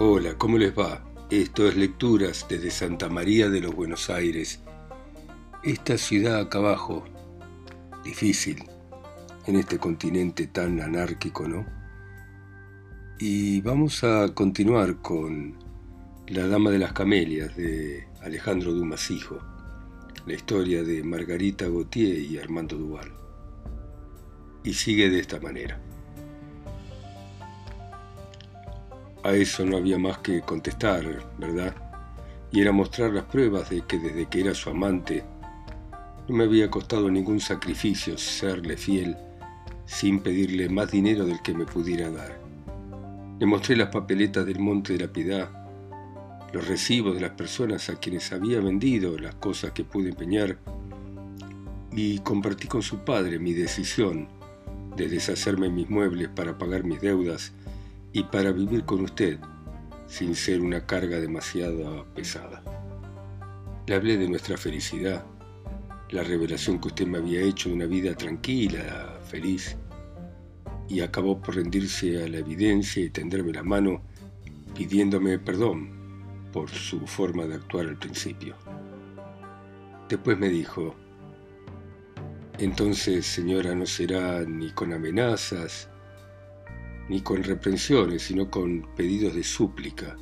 Hola, ¿cómo les va? Esto es Lecturas desde Santa María de los Buenos Aires. Esta ciudad acá abajo, difícil, en este continente tan anárquico, ¿no? Y vamos a continuar con La Dama de las Camelias de Alejandro Dumas Hijo, la historia de Margarita Gautier y Armando Duval. Y sigue de esta manera. A eso no había más que contestar, ¿verdad? Y era mostrar las pruebas de que desde que era su amante, no me había costado ningún sacrificio serle fiel sin pedirle más dinero del que me pudiera dar. Le mostré las papeletas del Monte de la Piedad, los recibos de las personas a quienes había vendido las cosas que pude empeñar y compartí con su padre mi decisión de deshacerme mis muebles para pagar mis deudas y para vivir con usted sin ser una carga demasiado pesada. Le hablé de nuestra felicidad, la revelación que usted me había hecho de una vida tranquila, feliz, y acabó por rendirse a la evidencia y tenderme la mano pidiéndome perdón por su forma de actuar al principio. Después me dijo, entonces señora no será ni con amenazas, ni con reprensiones, sino con pedidos de súplica,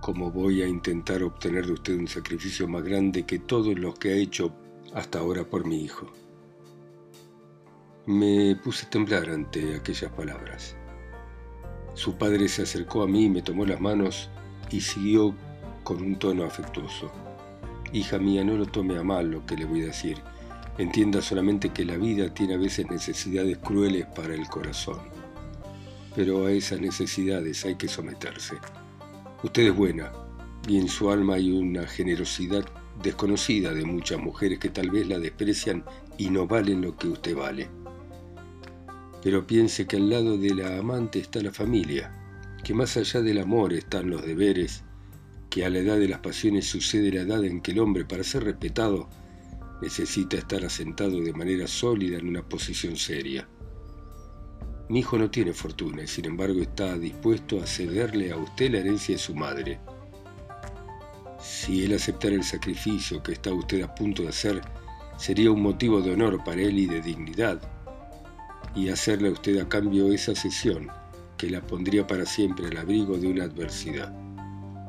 como voy a intentar obtener de usted un sacrificio más grande que todos los que ha hecho hasta ahora por mi hijo. Me puse a temblar ante aquellas palabras. Su padre se acercó a mí, me tomó las manos y siguió con un tono afectuoso. Hija mía, no lo tome a mal lo que le voy a decir. Entienda solamente que la vida tiene a veces necesidades crueles para el corazón pero a esas necesidades hay que someterse. Usted es buena, y en su alma hay una generosidad desconocida de muchas mujeres que tal vez la desprecian y no valen lo que usted vale. Pero piense que al lado de la amante está la familia, que más allá del amor están los deberes, que a la edad de las pasiones sucede la edad en que el hombre, para ser respetado, necesita estar asentado de manera sólida en una posición seria. Mi hijo no tiene fortuna y sin embargo está dispuesto a cederle a usted la herencia de su madre. Si él aceptara el sacrificio que está usted a punto de hacer, sería un motivo de honor para él y de dignidad. Y hacerle a usted a cambio esa cesión, que la pondría para siempre al abrigo de una adversidad.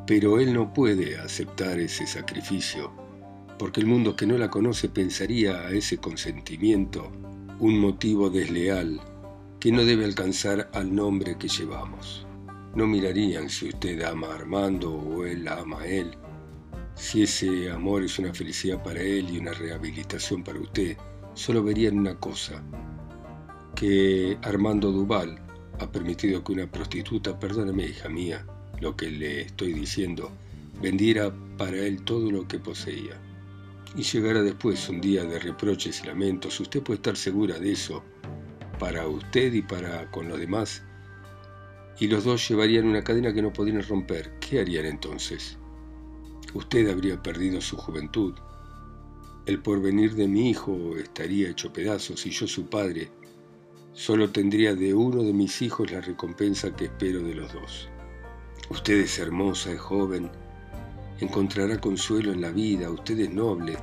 Pero él no puede aceptar ese sacrificio, porque el mundo que no la conoce pensaría a ese consentimiento un motivo desleal que no debe alcanzar al nombre que llevamos. No mirarían si usted ama a Armando o él ama a él. Si ese amor es una felicidad para él y una rehabilitación para usted, solo verían una cosa, que Armando Duval ha permitido que una prostituta, perdóneme hija mía, lo que le estoy diciendo, vendiera para él todo lo que poseía. Y llegara después un día de reproches y lamentos, usted puede estar segura de eso, para usted y para con los demás, y los dos llevarían una cadena que no podrían romper, ¿qué harían entonces? Usted habría perdido su juventud. El porvenir de mi hijo estaría hecho pedazos y yo su padre solo tendría de uno de mis hijos la recompensa que espero de los dos. Usted es hermosa, es joven, encontrará consuelo en la vida, usted es noble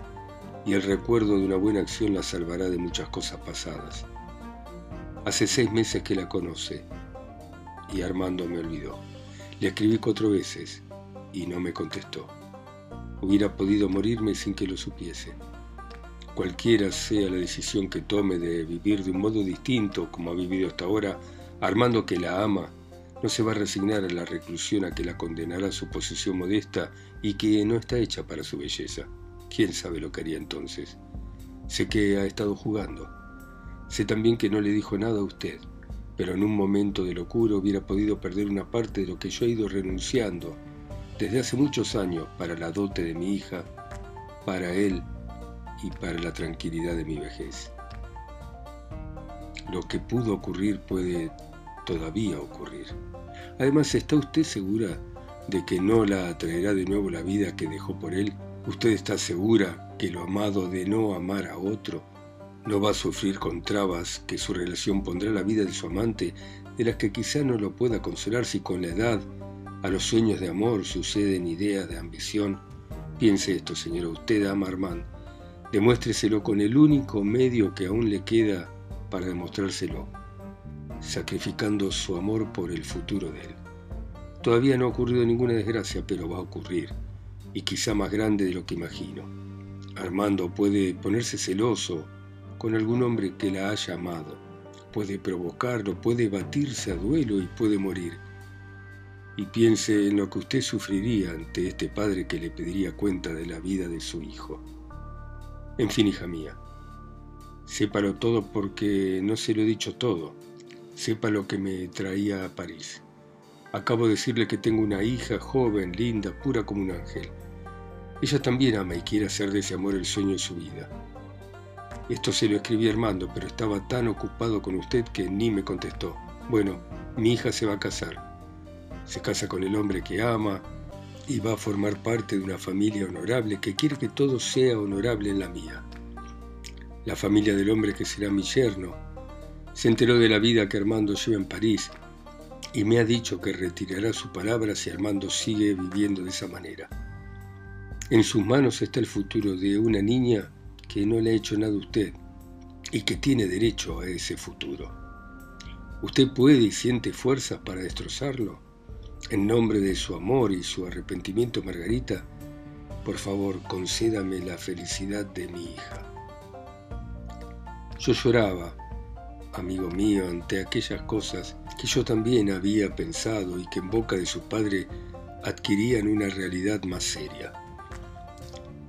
y el recuerdo de una buena acción la salvará de muchas cosas pasadas. Hace seis meses que la conoce y Armando me olvidó. Le escribí cuatro veces y no me contestó. Hubiera podido morirme sin que lo supiese. Cualquiera sea la decisión que tome de vivir de un modo distinto como ha vivido hasta ahora, Armando que la ama, no se va a resignar a la reclusión a que la condenará su posición modesta y que no está hecha para su belleza. ¿Quién sabe lo que haría entonces? Sé que ha estado jugando Sé también que no le dijo nada a usted, pero en un momento de locura hubiera podido perder una parte de lo que yo he ido renunciando desde hace muchos años para la dote de mi hija, para él y para la tranquilidad de mi vejez. Lo que pudo ocurrir puede todavía ocurrir. Además, ¿está usted segura de que no la atraerá de nuevo la vida que dejó por él? ¿Usted está segura que lo amado de no amar a otro no va a sufrir con trabas que su relación pondrá la vida de su amante, de las que quizá no lo pueda consolar si con la edad A los sueños de amor suceden ideas de ambición. Piense esto, señora, usted ama a Armand. Demuéstreselo con el único medio que aún le queda para demostrárselo, sacrificando su amor por el futuro de él. Todavía no ha ocurrido ninguna desgracia, pero va a ocurrir, y quizá más grande de lo que imagino. Armando puede ponerse celoso con algún hombre que la haya amado, puede provocarlo, puede batirse a duelo y puede morir y piense en lo que usted sufriría ante este padre que le pediría cuenta de la vida de su hijo. En fin, hija mía, sépalo todo porque no se lo he dicho todo. Sepa lo que me traía a París. Acabo de decirle que tengo una hija joven, linda, pura como un ángel. Ella también ama y quiere hacer de ese amor el sueño de su vida. Esto se lo escribí a Armando, pero estaba tan ocupado con usted que ni me contestó. Bueno, mi hija se va a casar se casa con el hombre que ama y va a formar parte de una familia honorable que quiere que todo sea honorable en la mía. La familia del hombre que será mi yerno se enteró de la vida que Armando lleva en París y me ha dicho que retirará su palabra si Armando sigue viviendo de esa manera. En sus manos está el futuro de una niña que no le ha hecho nada a usted y que tiene derecho a ese futuro. ¿Usted puede y siente fuerzas para destrozarlo? En nombre de su amor y su arrepentimiento, Margarita, por favor, concédame la felicidad de mi hija. Yo lloraba, amigo mío, ante aquellas cosas que yo también había pensado y que en boca de su padre adquirían una realidad más seria.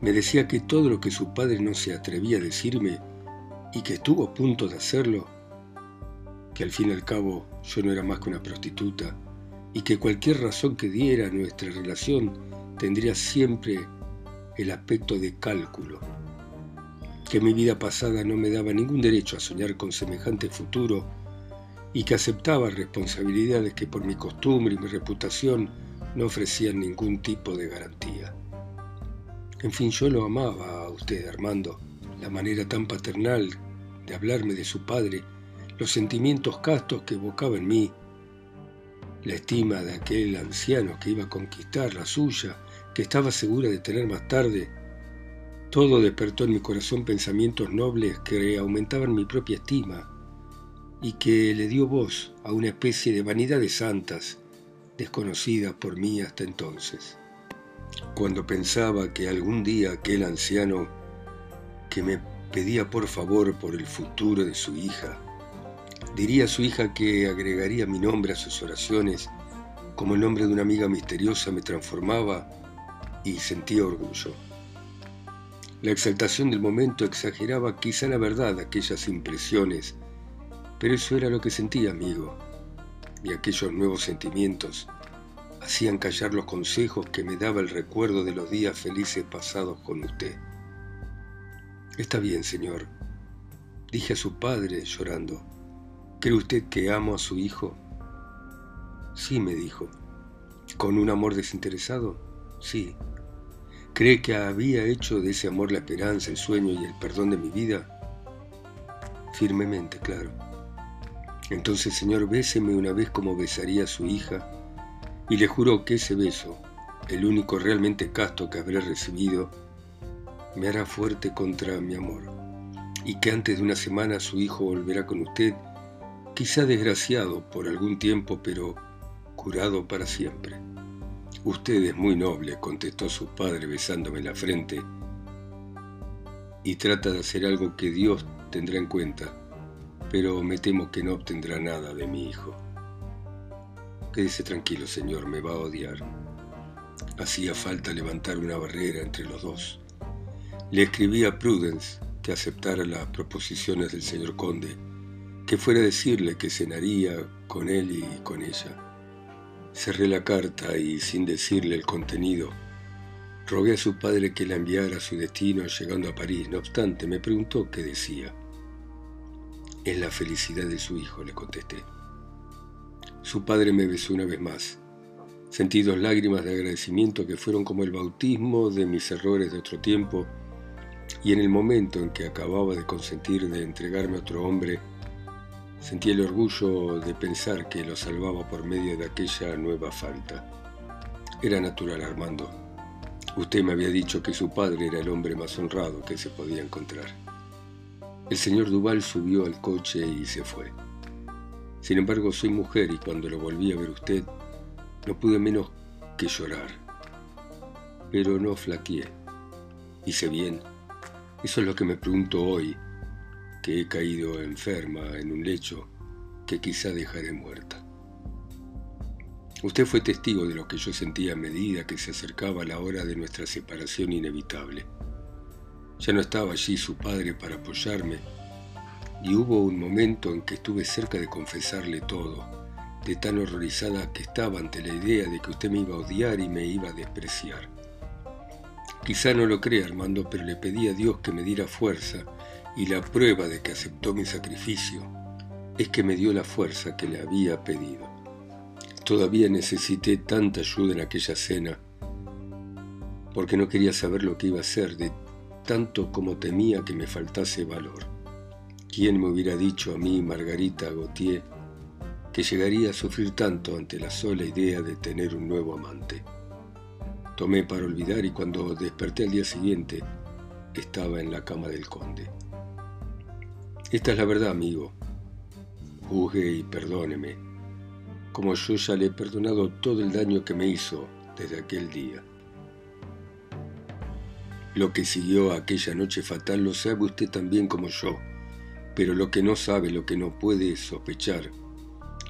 Me decía que todo lo que su padre no se atrevía a decirme y que estuvo a punto de hacerlo, que al fin y al cabo yo no era más que una prostituta, y que cualquier razón que diera nuestra relación tendría siempre el aspecto de cálculo, que mi vida pasada no me daba ningún derecho a soñar con semejante futuro y que aceptaba responsabilidades que por mi costumbre y mi reputación no ofrecían ningún tipo de garantía. En fin, yo lo amaba a usted, Armando, la manera tan paternal de hablarme de su padre, los sentimientos castos que evocaba en mí, la estima de aquel anciano que iba a conquistar la suya, que estaba segura de tener más tarde, todo despertó en mi corazón pensamientos nobles que aumentaban mi propia estima y que le dio voz a una especie de vanidades santas, desconocida por mí hasta entonces. Cuando pensaba que algún día aquel anciano que me pedía por favor por el futuro de su hija, Diría a su hija que agregaría mi nombre a sus oraciones, como el nombre de una amiga misteriosa me transformaba y sentía orgullo. La exaltación del momento exageraba quizá la verdad aquellas impresiones, pero eso era lo que sentía, amigo, y aquellos nuevos sentimientos hacían callar los consejos que me daba el recuerdo de los días felices pasados con usted. Está bien, señor, dije a su padre llorando. ¿Cree usted que amo a su hijo? Sí, me dijo. ¿Con un amor desinteresado? Sí. ¿Cree que había hecho de ese amor la esperanza, el sueño y el perdón de mi vida? Firmemente, claro. Entonces, Señor, béseme una vez como besaría a su hija, y le juro que ese beso, el único realmente casto que habré recibido, me hará fuerte contra mi amor, y que antes de una semana su hijo volverá con usted quizá desgraciado por algún tiempo, pero curado para siempre. Usted es muy noble, contestó su padre besándome la frente, y trata de hacer algo que Dios tendrá en cuenta, pero me temo que no obtendrá nada de mi hijo. Quédese tranquilo, señor, me va a odiar. Hacía falta levantar una barrera entre los dos. Le escribí a Prudence que aceptara las proposiciones del señor conde que fuera a decirle que cenaría con él y con ella. Cerré la carta y, sin decirle el contenido, rogué a su padre que la enviara a su destino llegando a París. No obstante, me preguntó qué decía. Es la felicidad de su hijo, le contesté. Su padre me besó una vez más. Sentí dos lágrimas de agradecimiento que fueron como el bautismo de mis errores de otro tiempo, y en el momento en que acababa de consentir de entregarme a otro hombre, Sentí el orgullo de pensar que lo salvaba por medio de aquella nueva falta. Era natural, Armando. Usted me había dicho que su padre era el hombre más honrado que se podía encontrar. El señor Duval subió al coche y se fue. Sin embargo, soy mujer y cuando lo volví a ver usted, no pude menos que llorar. Pero no flaqueé. Hice bien. Eso es lo que me pregunto hoy, que he caído enferma en un lecho que quizá dejaré muerta. Usted fue testigo de lo que yo sentía a medida que se acercaba la hora de nuestra separación inevitable. Ya no estaba allí su padre para apoyarme, y hubo un momento en que estuve cerca de confesarle todo, de tan horrorizada que estaba ante la idea de que usted me iba a odiar y me iba a despreciar. Quizá no lo crea, Armando, pero le pedí a Dios que me diera fuerza, y la prueba de que aceptó mi sacrificio es que me dio la fuerza que le había pedido. Todavía necesité tanta ayuda en aquella cena, porque no quería saber lo que iba a hacer, de tanto como temía que me faltase valor. ¿Quién me hubiera dicho a mí, Margarita Gautier, que llegaría a sufrir tanto ante la sola idea de tener un nuevo amante? Tomé para olvidar y cuando desperté al día siguiente estaba en la cama del conde. Esta es la verdad, amigo. Juzgue y perdóneme como yo ya le he perdonado todo el daño que me hizo desde aquel día. Lo que siguió aquella noche fatal lo sabe usted también como yo, pero lo que no sabe, lo que no puede sospechar,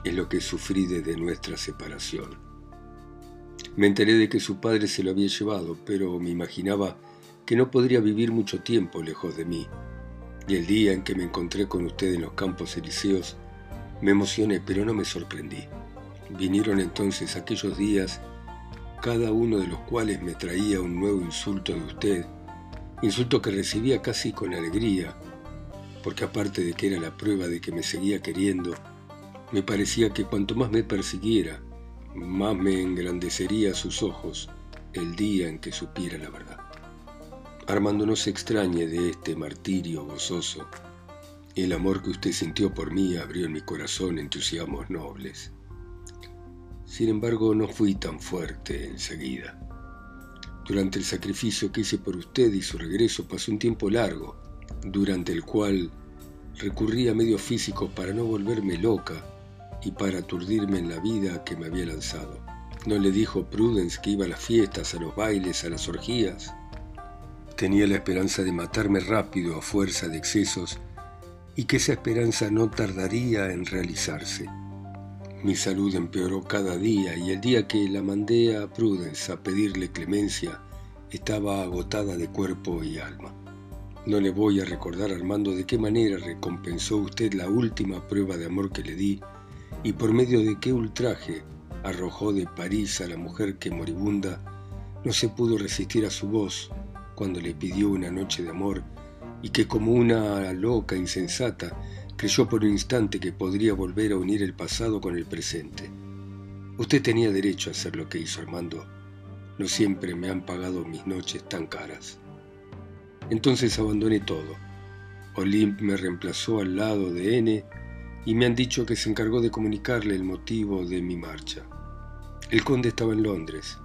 es lo que sufrí desde nuestra separación. Me enteré de que su padre se lo había llevado, pero me imaginaba que no podría vivir mucho tiempo lejos de mí. Y el día en que me encontré con usted en los campos elíseos, me emocioné, pero no me sorprendí. Vinieron entonces aquellos días, cada uno de los cuales me traía un nuevo insulto de usted, insulto que recibía casi con alegría, porque aparte de que era la prueba de que me seguía queriendo, me parecía que cuanto más me persiguiera, más me engrandecería a sus ojos el día en que supiera la verdad. Armando, no se extrañe de este martirio gozoso. El amor que usted sintió por mí abrió en mi corazón entusiasmos nobles. Sin embargo, no fui tan fuerte enseguida. Durante el sacrificio que hice por usted y su regreso pasó un tiempo largo, durante el cual recurrí a medios físicos para no volverme loca y para aturdirme en la vida que me había lanzado. ¿No le dijo Prudence que iba a las fiestas, a los bailes, a las orgías? Tenía la esperanza de matarme rápido a fuerza de excesos y que esa esperanza no tardaría en realizarse. Mi salud empeoró cada día y el día que la mandé a Prudence a pedirle clemencia, estaba agotada de cuerpo y alma. No le voy a recordar, Armando, de qué manera recompensó usted la última prueba de amor que le di y por medio de qué ultraje arrojó de París a la mujer que moribunda no se pudo resistir a su voz cuando le pidió una noche de amor y que como una loca insensata Creyó por un instante que podría volver a unir el pasado con el presente. Usted tenía derecho a hacer lo que hizo Armando. No siempre me han pagado mis noches tan caras. Entonces abandoné todo. Olimp me reemplazó al lado de N y me han dicho que se encargó de comunicarle el motivo de mi marcha. El conde estaba en Londres.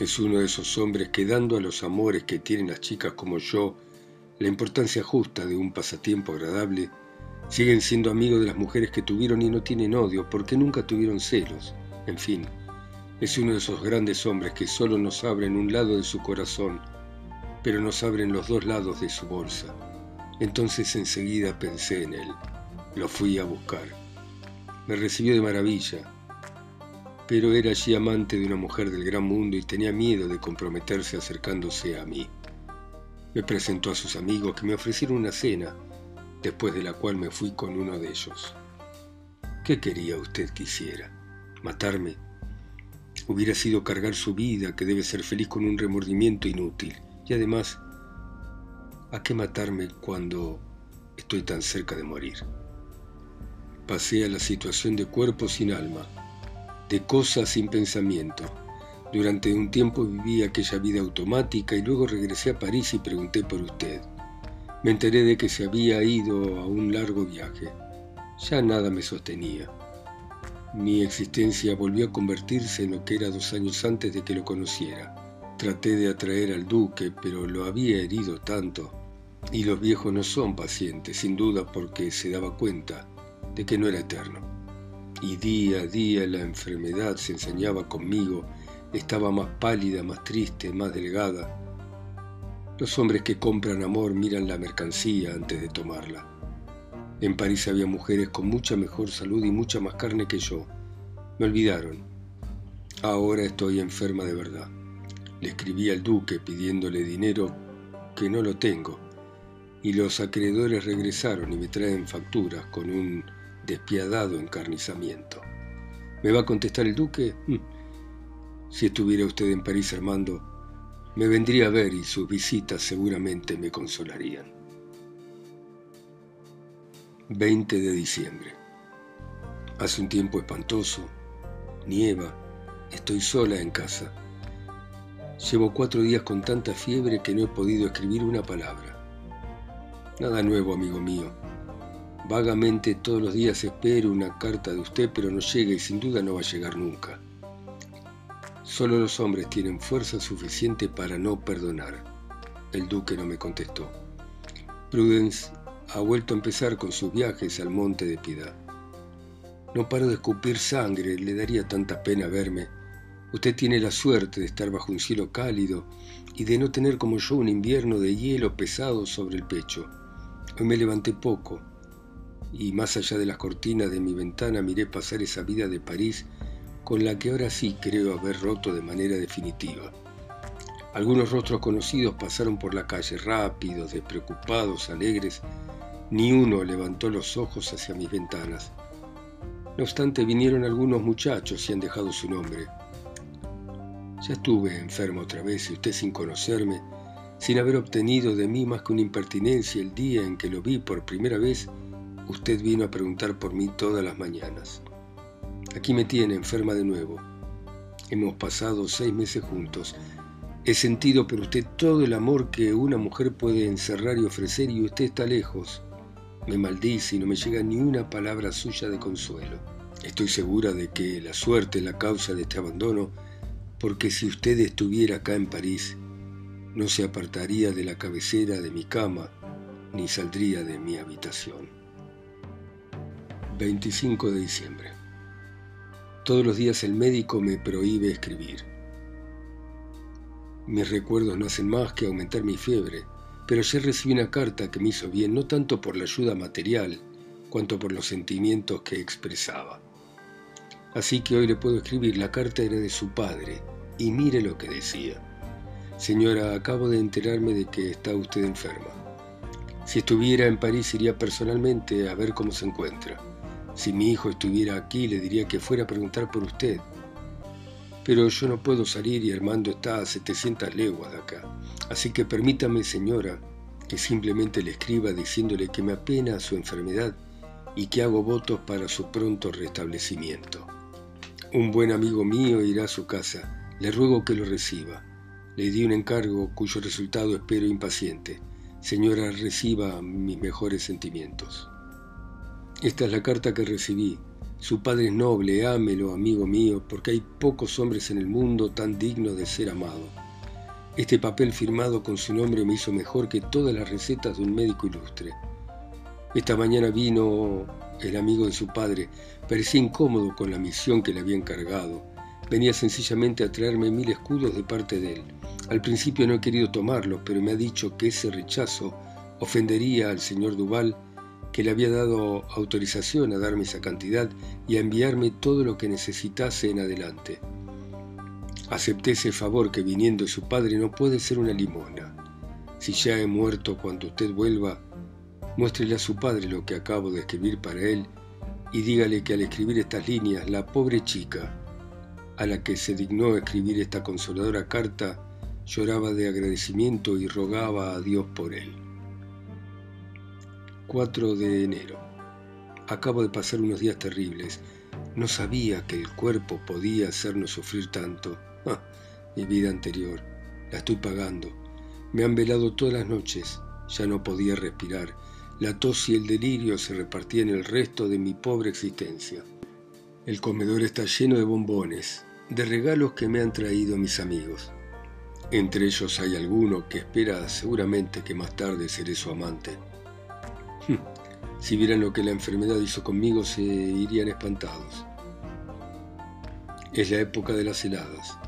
Es uno de esos hombres que dando a los amores que tienen las chicas como yo la importancia justa de un pasatiempo agradable, Siguen siendo amigos de las mujeres que tuvieron y no tienen odio porque nunca tuvieron celos. En fin, es uno de esos grandes hombres que solo nos abren un lado de su corazón, pero nos abren los dos lados de su bolsa. Entonces enseguida pensé en él. Lo fui a buscar. Me recibió de maravilla, pero era allí amante de una mujer del gran mundo y tenía miedo de comprometerse acercándose a mí. Me presentó a sus amigos que me ofrecieron una cena después de la cual me fui con uno de ellos. ¿Qué quería usted que hiciera? ¿Matarme? Hubiera sido cargar su vida, que debe ser feliz con un remordimiento inútil. Y además, ¿a qué matarme cuando estoy tan cerca de morir? Pasé a la situación de cuerpo sin alma, de cosa sin pensamiento. Durante un tiempo viví aquella vida automática y luego regresé a París y pregunté por usted. Me enteré de que se había ido a un largo viaje. Ya nada me sostenía. Mi existencia volvió a convertirse en lo que era dos años antes de que lo conociera. Traté de atraer al duque, pero lo había herido tanto. Y los viejos no son pacientes, sin duda porque se daba cuenta de que no era eterno. Y día a día la enfermedad se ensañaba conmigo, estaba más pálida, más triste, más delgada. Los hombres que compran amor miran la mercancía antes de tomarla. En París había mujeres con mucha mejor salud y mucha más carne que yo. Me olvidaron. Ahora estoy enferma de verdad. Le escribí al duque pidiéndole dinero que no lo tengo. Y los acreedores regresaron y me traen facturas con un despiadado encarnizamiento. ¿Me va a contestar el duque? Mm. Si estuviera usted en París, Armando, me vendría a ver y sus visitas seguramente me consolarían. 20 de diciembre. Hace un tiempo espantoso, nieva, estoy sola en casa. Llevo cuatro días con tanta fiebre que no he podido escribir una palabra. Nada nuevo, amigo mío. Vagamente todos los días espero una carta de usted, pero no llega y sin duda no va a llegar nunca. Solo los hombres tienen fuerza suficiente para no perdonar. El duque no me contestó. Prudence ha vuelto a empezar con sus viajes al monte de Piedad. No paro de escupir sangre, le daría tanta pena verme. Usted tiene la suerte de estar bajo un cielo cálido y de no tener como yo un invierno de hielo pesado sobre el pecho. Hoy me levanté poco y más allá de las cortinas de mi ventana miré pasar esa vida de París con la que ahora sí creo haber roto de manera definitiva. Algunos rostros conocidos pasaron por la calle rápidos, despreocupados, alegres, ni uno levantó los ojos hacia mis ventanas. No obstante, vinieron algunos muchachos y han dejado su nombre. Ya estuve enfermo otra vez y usted sin conocerme, sin haber obtenido de mí más que una impertinencia el día en que lo vi por primera vez, usted vino a preguntar por mí todas las mañanas. Aquí me tiene enferma de nuevo. Hemos pasado seis meses juntos. He sentido por usted todo el amor que una mujer puede encerrar y ofrecer y usted está lejos. Me maldice y no me llega ni una palabra suya de consuelo. Estoy segura de que la suerte es la causa de este abandono, porque si usted estuviera acá en París, no se apartaría de la cabecera de mi cama ni saldría de mi habitación. 25 de diciembre. Todos los días el médico me prohíbe escribir. Mis recuerdos no hacen más que aumentar mi fiebre pero ayer recibí una carta que me hizo bien, no tanto por la ayuda material, cuanto por los sentimientos que expresaba. Así que hoy le puedo escribir, la carta era de su padre, y mire lo que decía. Señora, acabo de enterarme de que está usted enferma. Si estuviera en París iría personalmente a ver cómo se encuentra. Si mi hijo estuviera aquí le diría que fuera a preguntar por usted. Pero yo no puedo salir y Armando está a 700 leguas de acá. Así que permítame, señora, que simplemente le escriba diciéndole que me apena su enfermedad y que hago votos para su pronto restablecimiento. Un buen amigo mío irá a su casa. Le ruego que lo reciba. Le di un encargo cuyo resultado espero impaciente. Señora, reciba mis mejores sentimientos. Esta es la carta que recibí. Su padre es noble, ámelo, amigo mío, porque hay pocos hombres en el mundo tan dignos de ser amados. Este papel firmado con su nombre me hizo mejor que todas las recetas de un médico ilustre. Esta mañana vino el amigo de su padre. Parecía incómodo con la misión que le había encargado. Venía sencillamente a traerme mil escudos de parte de él. Al principio no he querido tomarlo, pero me ha dicho que ese rechazo ofendería al señor Duval, que le había dado autorización a darme esa cantidad y a enviarme todo lo que necesitase en adelante. Acepté ese favor que viniendo de su padre no puede ser una limosna. Si ya he muerto cuando usted vuelva, muéstrele a su padre lo que acabo de escribir para él y dígale que al escribir estas líneas, la pobre chica, a la que se dignó escribir esta consoladora carta, lloraba de agradecimiento y rogaba a Dios por él. 4 de enero. Acabo de pasar unos días terribles. No sabía que el cuerpo podía hacernos sufrir tanto. Ah, mi vida anterior, la estoy pagando. Me han velado todas las noches, ya no podía respirar. La tos y el delirio se repartían el resto de mi pobre existencia. El comedor está lleno de bombones, de regalos que me han traído mis amigos. Entre ellos hay alguno que espera seguramente que más tarde seré su amante. Si vieran lo que la enfermedad hizo conmigo, se irían espantados. Es la época de las heladas.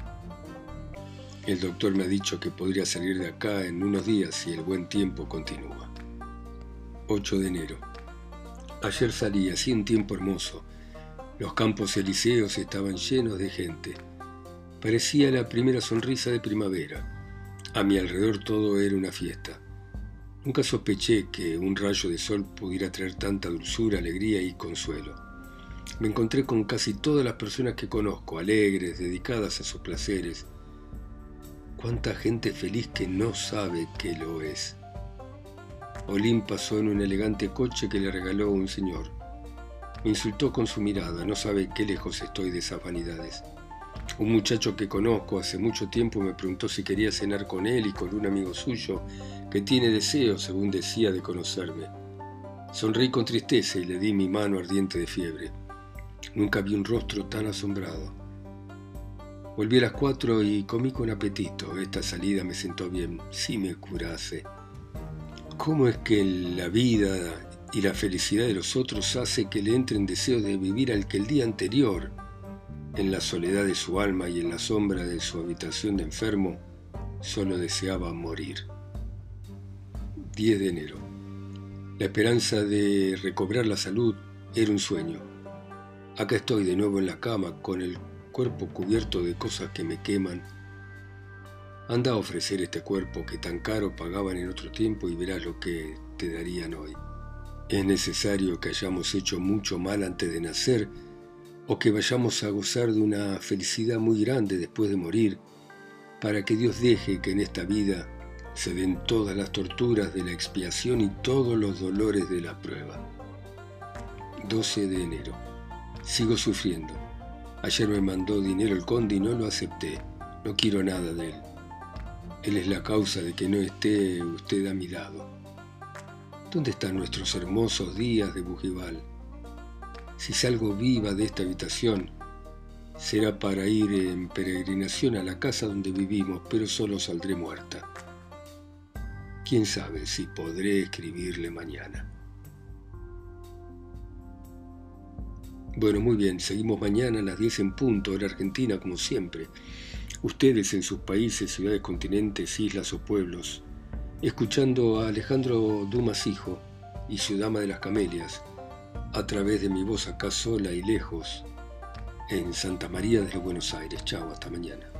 El doctor me ha dicho que podría salir de acá en unos días si el buen tiempo continúa. 8 de enero. Ayer salí, hacía un tiempo hermoso. Los campos elíseos estaban llenos de gente. Parecía la primera sonrisa de primavera. A mi alrededor todo era una fiesta. Nunca sospeché que un rayo de sol pudiera traer tanta dulzura, alegría y consuelo. Me encontré con casi todas las personas que conozco, alegres, dedicadas a sus placeres. Cuánta gente feliz que no sabe que lo es. Olín pasó en un elegante coche que le regaló un señor. Me insultó con su mirada, no sabe qué lejos estoy de esas vanidades. Un muchacho que conozco hace mucho tiempo me preguntó si quería cenar con él y con un amigo suyo que tiene deseo, según decía, de conocerme. Sonreí con tristeza y le di mi mano ardiente de fiebre. Nunca vi un rostro tan asombrado. Volví a las cuatro y comí con apetito. Esta salida me sentó bien, si me curase. ¿Cómo es que la vida y la felicidad de los otros hace que le entren deseos de vivir al que el día anterior en la soledad de su alma y en la sombra de su habitación de enfermo, solo deseaba morir. 10 de enero. La esperanza de recobrar la salud era un sueño. Acá estoy de nuevo en la cama con el cuerpo cubierto de cosas que me queman. Anda a ofrecer este cuerpo que tan caro pagaban en otro tiempo y verás lo que te darían hoy. Es necesario que hayamos hecho mucho mal antes de nacer o que vayamos a gozar de una felicidad muy grande después de morir, para que Dios deje que en esta vida se den todas las torturas de la expiación y todos los dolores de la prueba. 12 de enero. Sigo sufriendo. Ayer me mandó dinero el conde y no lo acepté. No quiero nada de él. Él es la causa de que no esté usted a mi lado. ¿Dónde están nuestros hermosos días de Bujibal? Si salgo viva de esta habitación, será para ir en peregrinación a la casa donde vivimos, pero solo saldré muerta. Quién sabe si podré escribirle mañana. Bueno, muy bien, seguimos mañana a las 10 en punto, hora argentina, como siempre. Ustedes en sus países, ciudades, continentes, islas o pueblos, escuchando a Alejandro Dumas Hijo y su Dama de las Camelias, a través de mi voz acá sola y lejos en Santa María de Buenos Aires. Chao, hasta mañana.